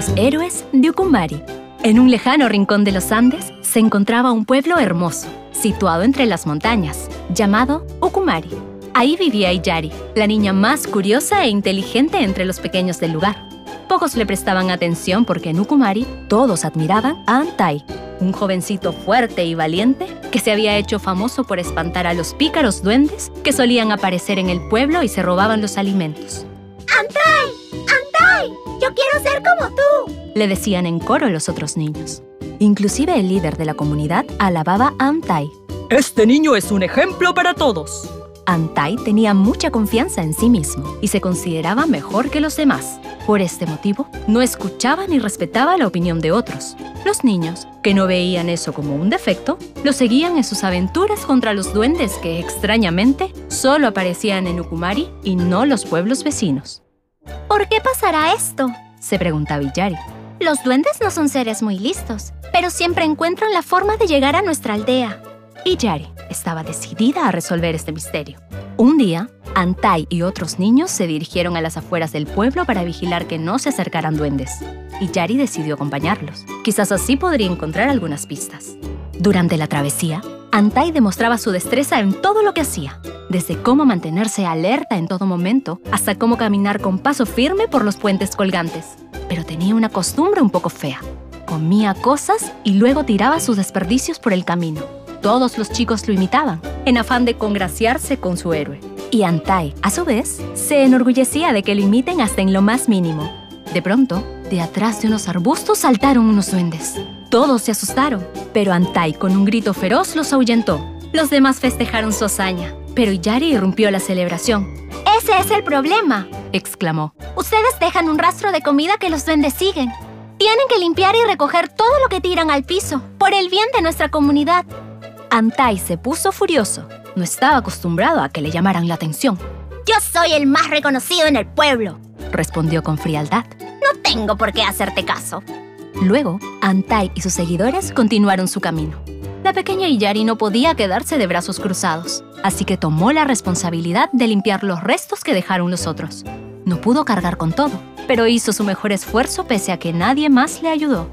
Los héroes de Ucumari. En un lejano rincón de los Andes se encontraba un pueblo hermoso, situado entre las montañas, llamado Ucumari. Ahí vivía Iyari, la niña más curiosa e inteligente entre los pequeños del lugar. Pocos le prestaban atención porque en Ucumari todos admiraban a Antai, un jovencito fuerte y valiente que se había hecho famoso por espantar a los pícaros duendes que solían aparecer en el pueblo y se robaban los alimentos. ¡Antai! ¡Antai! ¡Yo quiero ser como! Le decían en coro los otros niños. Inclusive el líder de la comunidad alababa a Antai. Este niño es un ejemplo para todos. Antai tenía mucha confianza en sí mismo y se consideraba mejor que los demás. Por este motivo, no escuchaba ni respetaba la opinión de otros. Los niños, que no veían eso como un defecto, lo seguían en sus aventuras contra los duendes que, extrañamente, solo aparecían en Ukumari y no los pueblos vecinos. ¿Por qué pasará esto? se preguntaba Iyari. Los duendes no son seres muy listos, pero siempre encuentran la forma de llegar a nuestra aldea. Iyari estaba decidida a resolver este misterio. Un día, Antai y otros niños se dirigieron a las afueras del pueblo para vigilar que no se acercaran duendes. Y Yari decidió acompañarlos. Quizás así podría encontrar algunas pistas. Durante la travesía, Antai demostraba su destreza en todo lo que hacía, desde cómo mantenerse alerta en todo momento hasta cómo caminar con paso firme por los puentes colgantes. Pero tenía una costumbre un poco fea. Comía cosas y luego tiraba sus desperdicios por el camino. Todos los chicos lo imitaban, en afán de congraciarse con su héroe. Y Antai, a su vez, se enorgullecía de que lo imiten hasta en lo más mínimo. De pronto, de atrás de unos arbustos saltaron unos duendes. Todos se asustaron, pero Antai con un grito feroz los ahuyentó. Los demás festejaron su hazaña, pero Yari irrumpió la celebración. Ese es el problema, exclamó. Ustedes dejan un rastro de comida que los duendes siguen. Tienen que limpiar y recoger todo lo que tiran al piso, por el bien de nuestra comunidad. Antai se puso furioso. No estaba acostumbrado a que le llamaran la atención. Yo soy el más reconocido en el pueblo, respondió con frialdad. No tengo por qué hacerte caso. Luego, Antai y sus seguidores continuaron su camino. La pequeña Iyari no podía quedarse de brazos cruzados, así que tomó la responsabilidad de limpiar los restos que dejaron los otros. No pudo cargar con todo, pero hizo su mejor esfuerzo pese a que nadie más le ayudó.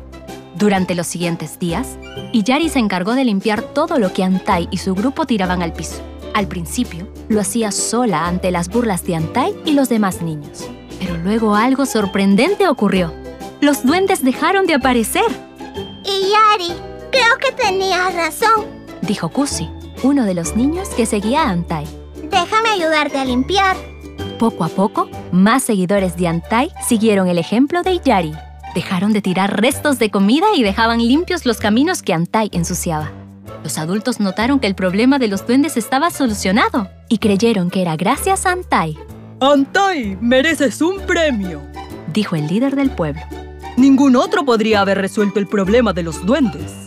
Durante los siguientes días, Iyari se encargó de limpiar todo lo que Antai y su grupo tiraban al piso. Al principio, lo hacía sola ante las burlas de Antai y los demás niños. Pero luego algo sorprendente ocurrió. Los duendes dejaron de aparecer. Iyari, creo que tenías razón, dijo Kusi, uno de los niños que seguía a Antai. Déjame ayudarte a limpiar. Poco a poco, más seguidores de Antai siguieron el ejemplo de Iyari Dejaron de tirar restos de comida y dejaban limpios los caminos que Antai ensuciaba. Los adultos notaron que el problema de los duendes estaba solucionado y creyeron que era gracias a Antai. ¡Antai, mereces un premio! dijo el líder del pueblo. Ningún otro podría haber resuelto el problema de los duendes.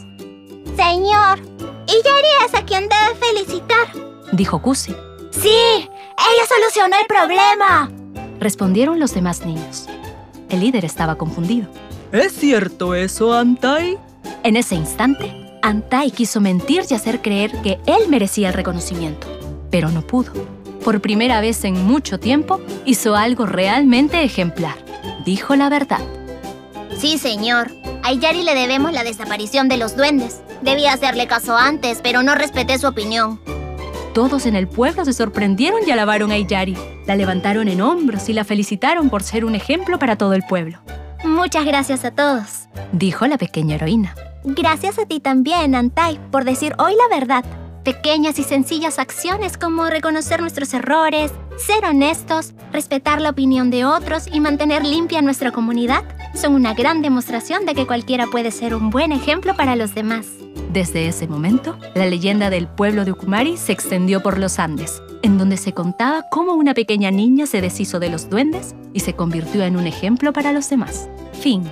Señor, Iyari es a quien debe felicitar, dijo Kusi. ¡Sí! ¡Ella solucionó el problema! Respondieron los demás niños. El líder estaba confundido. ¿Es cierto eso, Antai? En ese instante, Antai quiso mentir y hacer creer que él merecía el reconocimiento, pero no pudo. Por primera vez en mucho tiempo, hizo algo realmente ejemplar. Dijo la verdad. Sí, señor. A Yari le debemos la desaparición de los duendes. Debía hacerle caso antes, pero no respeté su opinión. Todos en el pueblo se sorprendieron y alabaron a Iyari. La levantaron en hombros y la felicitaron por ser un ejemplo para todo el pueblo. Muchas gracias a todos, dijo la pequeña heroína. Gracias a ti también, Antai, por decir hoy la verdad. Pequeñas y sencillas acciones como reconocer nuestros errores, ser honestos, respetar la opinión de otros y mantener limpia nuestra comunidad son una gran demostración de que cualquiera puede ser un buen ejemplo para los demás. Desde ese momento, la leyenda del pueblo de Ucumari se extendió por los Andes, en donde se contaba cómo una pequeña niña se deshizo de los duendes y se convirtió en un ejemplo para los demás. Fin.